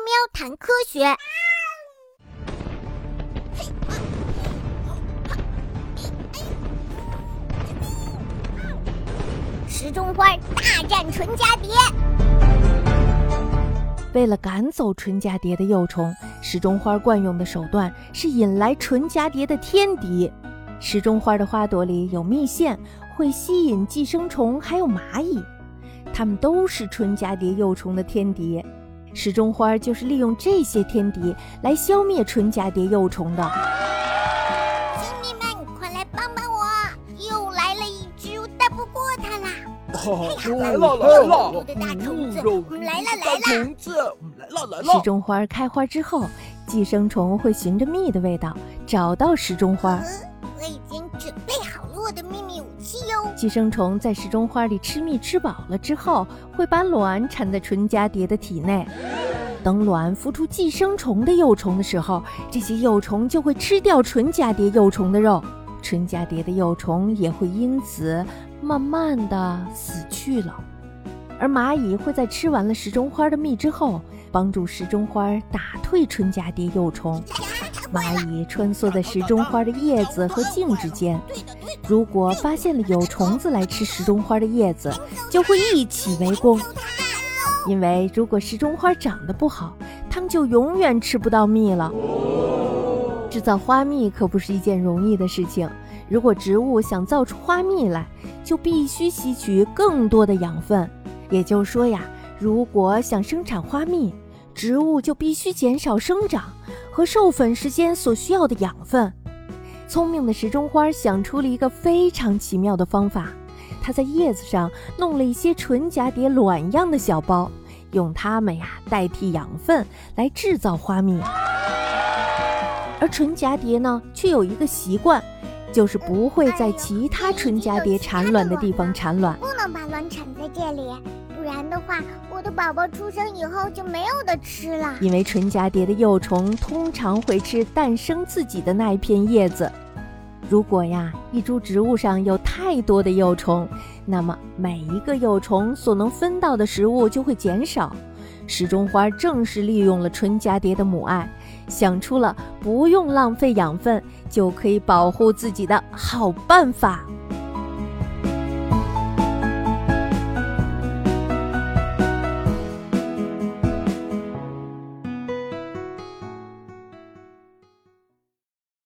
喵谈科学。时钟花大战纯家蝶。为了赶走纯家蝶的幼虫，时钟花惯用的手段是引来纯家蝶的天敌。时钟花的花朵里有蜜腺，会吸引寄生虫，还有蚂蚁，它们都是纯家蝶幼虫的天敌。时钟花就是利用这些天敌来消灭纯蛱蝶幼虫的。亲密们，快来帮帮我！又来了一只，我打不过它啦！来了来了，我的大虫子，肉来了来了！虫子，来了来了。时钟花开花之后，寄生虫会循着蜜的味道找到时钟花。嗯寄生虫在时钟花里吃蜜吃饱了之后，会把卵产在纯蛱蝶的体内。等卵孵出寄生虫的幼虫的时候，这些幼虫就会吃掉纯蛱蝶幼虫的肉，纯蛱蝶的幼虫也会因此慢慢的死去了。而蚂蚁会在吃完了时钟花的蜜之后，帮助时钟花打退纯蛱蝶幼虫。蚂蚁穿梭在时钟花的叶子和茎之间，如果发现了有虫子来吃时钟花的叶子，就会一起围攻。因为如果时钟花长得不好，它们就永远吃不到蜜了。制造花蜜可不是一件容易的事情。如果植物想造出花蜜来，就必须吸取更多的养分。也就是说呀，如果想生产花蜜，植物就必须减少生长和授粉时间所需要的养分。聪明的时钟花想出了一个非常奇妙的方法，它在叶子上弄了一些纯蛱蝶卵样的小包，用它们呀代替养分来制造花蜜。而纯蛱蝶呢，却有一个习惯，就是不会在其他纯蛱蝶产卵的地方产卵。不能把卵产在这里，不然的话，我的宝宝出生以后就没有的吃了。因为纯蛱蝶的幼虫通常会吃诞生自己的那一片叶子。如果呀，一株植物上有太多的幼虫，那么每一个幼虫所能分到的食物就会减少。时钟花正是利用了纯蛱蝶的母爱，想出了不用浪费养分就可以保护自己的好办法。